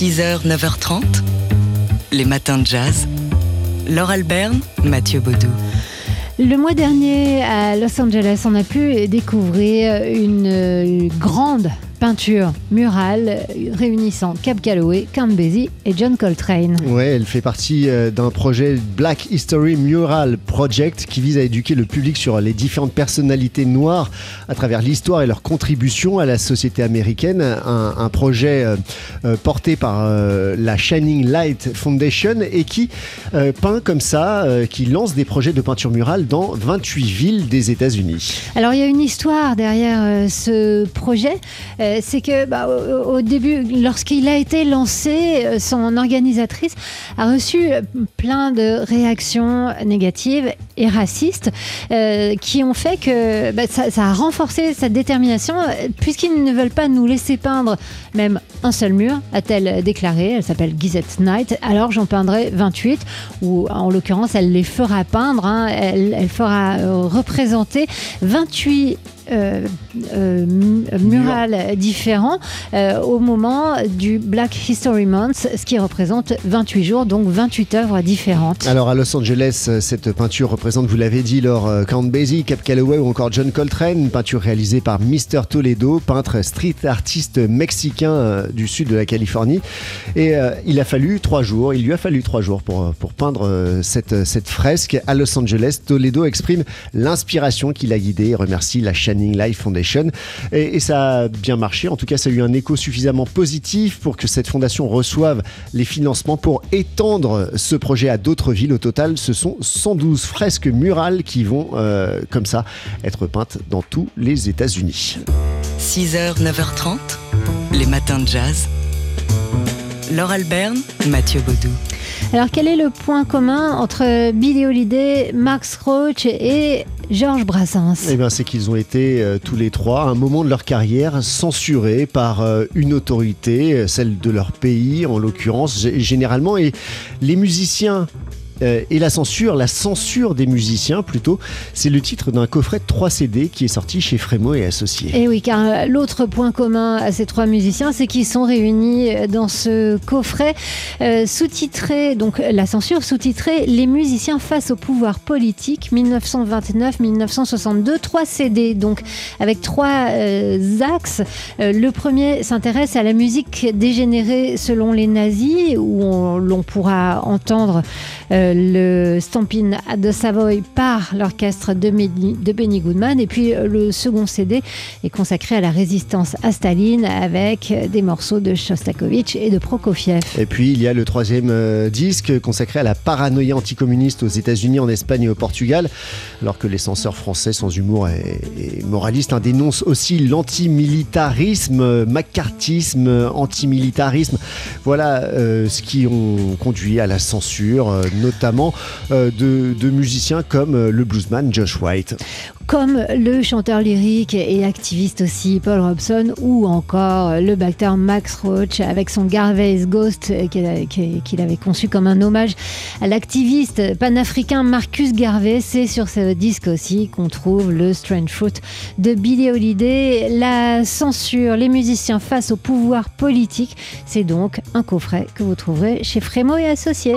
6h, 9h30, les matins de jazz. Laure Alberne, Mathieu Baudou. Le mois dernier, à Los Angeles, on a pu découvrir une grande peinture murale réunissant Cap Calloway, Basie et John Coltrane. Ouais, elle fait partie euh, d'un projet Black History Mural Project qui vise à éduquer le public sur les différentes personnalités noires à travers l'histoire et leur contribution à la société américaine. Un, projet euh, euh, porté par la Shining Light Foundation et qui peint comme ça, qui lance des projets de peinture murale dans 28 villes des États-Unis. Alors il y a une histoire derrière ce projet. Euh, c'est que bah, au, début, lorsqu'il a été lancé, euh, son organisatrice a reçu plein de réactions négatives et racistes euh, qui ont fait que bah, ça, a renforcé sa détermination puisqu'ils ne veulent pas nous laisser peindre même un seul mur, a-t-elle déclaré. Elle s'appelle Gizette Knight. Alors j'en peindrai 28, ou en l'occurrence, elle les fera peindre. Hein. Elle, elle, fera représenter 28 euh, euh, mural différent euh, au moment du Black History Month, ce qui représente 28 jours, donc 28 œuvres différentes. Alors à Los Angeles, cette peinture représente, vous l'avez dit, leur Count Basie, Cap Calloway ou encore John Coltrane, peinture réalisée par Mr. Toledo, peintre street artiste mexicain du sud de la Californie. Et il a fallu trois jours, il lui a fallu trois jours pour, pour peindre cette, cette fresque à Los Angeles. Toledo exprime l'inspiration qui l'a guidé et remercie la chaîne Life Foundation. Et, ça a bien marché. En tout cas, ça a eu un écho suffisamment positif pour que cette fondation reçoive les financements pour étendre ce projet à d'autres villes. Au total, ce sont 112 fresques murales qui vont, euh, comme ça, être peintes dans tous les États-Unis. 6h, 9h30, les matins de jazz. Laure Alberne, Mathieu Baudou. Alors quel est le point commun entre Billy Holiday, Max Roach et Georges Brassens? Eh bien, c'est qu'ils ont été euh, tous les trois, à un moment de leur carrière, censurés par euh, une autorité, euh, celle de leur pays en l'occurrence, généralement. Et les musiciens euh, et la censure, la censure des musiciens plutôt, c'est le titre d'un coffret de 3 CD qui est sorti chez Frémo et Associés. Et oui, car euh, l'autre point commun à ces trois musiciens, c'est qu'ils sont réunis euh, dans ce coffret sous-titré, donc la censure sous-titré Les musiciens face au pouvoir politique 1929-1962, 3 CD, donc avec trois axes. le premier s'intéresse à la musique dégénérée selon les nazis, où l'on pourra entendre le Stampin' de Savoy par l'orchestre de, Benny Goodman. Et puis euh, le second CD est consacré à la résistance à Staline avec des morceaux de Shostakovich et de Prokofiev. Et puis il y a le troisième euh, disque consacré à la paranoïa anticommuniste aux États-Unis, en Espagne et au Portugal, alors que les censeurs français sans humour et, moralistes hein, dénoncent aussi l'antimilitarisme, macartisme, antimilitarisme. Voilà euh, ce qui ont conduit à la censure, notamment notamment euh, de, musiciens comme euh, le bluesman Josh White. Comme le chanteur lyrique et activiste aussi Paul Robson ou encore le batteur Max Roach avec son Garvey's Ghost euh, qu'il avait conçu comme un hommage à l'activiste panafricain Marcus Garvey. C'est sur ce disque aussi qu'on trouve le Strange Fruit de Billie Holiday. La censure, les musiciens face au pouvoir politique, c'est donc un coffret que vous trouverez chez Frémo et Associés.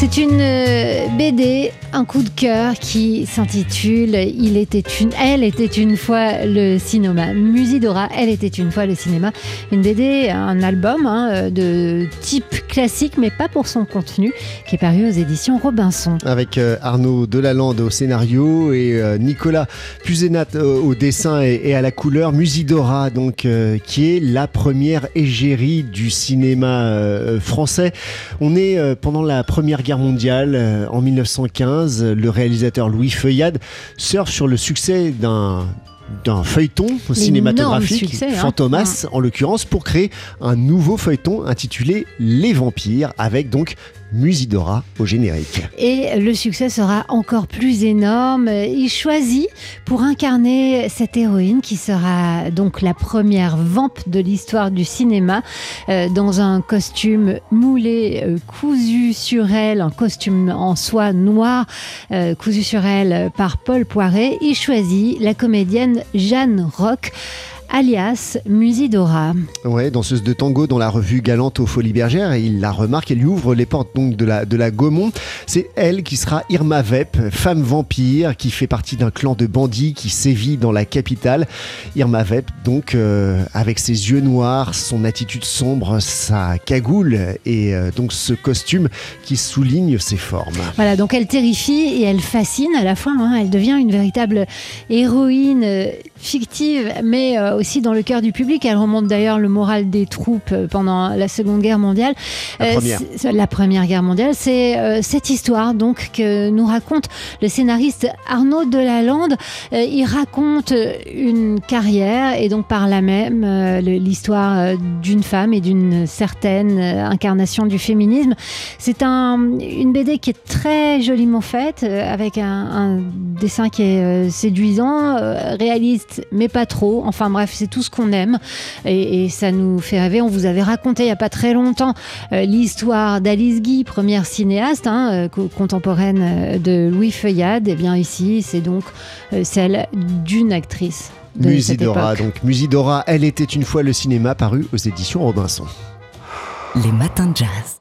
C'est une euh, BD, un coup de cœur qui s'intitule Il était une, elle était une fois le cinéma. Musidora, elle était une fois le cinéma. Une BD, un album hein, de type classique, mais pas pour son contenu, qui est paru aux éditions Robinson. Avec euh, Arnaud Delalande au scénario et euh, Nicolas Puzenat au dessin et, à la couleur. Musidora, donc, qui est la première égérie du cinéma français. On est pendant la première guerre mondiale euh, en 1915, le réalisateur Louis Feuillade surfe sur le succès d'un d'un feuilleton cinématographique, hein. Fantomas en l'occurrence, pour créer un nouveau feuilleton intitulé Les Vampires, avec donc Musidora au générique. Et le succès sera encore plus énorme. Il choisit pour incarner cette héroïne qui sera donc la première vampe de l'histoire du cinéma euh, dans un costume moulé, euh, cousu sur elle, un costume en soie noire euh, cousu sur elle par Paul Poiret. Il choisit la comédienne Jeanne Roch alias Musidora. Ouais, danseuse de tango dans la revue Galante aux Folies Bergères, et il la remarque, elle lui ouvre les portes donc de la, de la Gaumont. C'est elle qui sera Irma Vep, femme vampire qui fait partie d'un clan de bandits qui sévit dans la capitale. Irma Vep, donc, euh, avec ses yeux noirs, son attitude sombre, sa cagoule et euh, donc ce costume qui souligne ses formes. Voilà, donc elle terrifie et elle fascine à la fois. Hein. elle devient une véritable héroïne euh, fictive, mais aussi dans le cœur du public. Elle remonte d'ailleurs le moral des troupes euh, pendant la Seconde Guerre mondiale. La euh, première, la première Guerre mondiale. C'est euh, cette histoire donc que nous raconte le scénariste Arnaud Delalande. il raconte une carrière et donc par là même l'histoire d'une femme et d'une certaine incarnation du féminisme. C'est un, une BD qui est très joliment faite, avec un, un dessin qui est séduisant, réaliste, mais pas trop. Enfin bref, c'est tout ce qu'on aime et, ça nous fait rêver. On vous avait raconté il n'y a pas très longtemps euh, l'histoire d'Alice Guy, première cinéaste hein, euh, contemporaine euh, de Louis Feuillade. Et bien ici, c'est donc celle d'une actrice. Musidora, donc Musidora, elle était une fois le cinéma paru aux éditions Robinson. Les matins de jazz.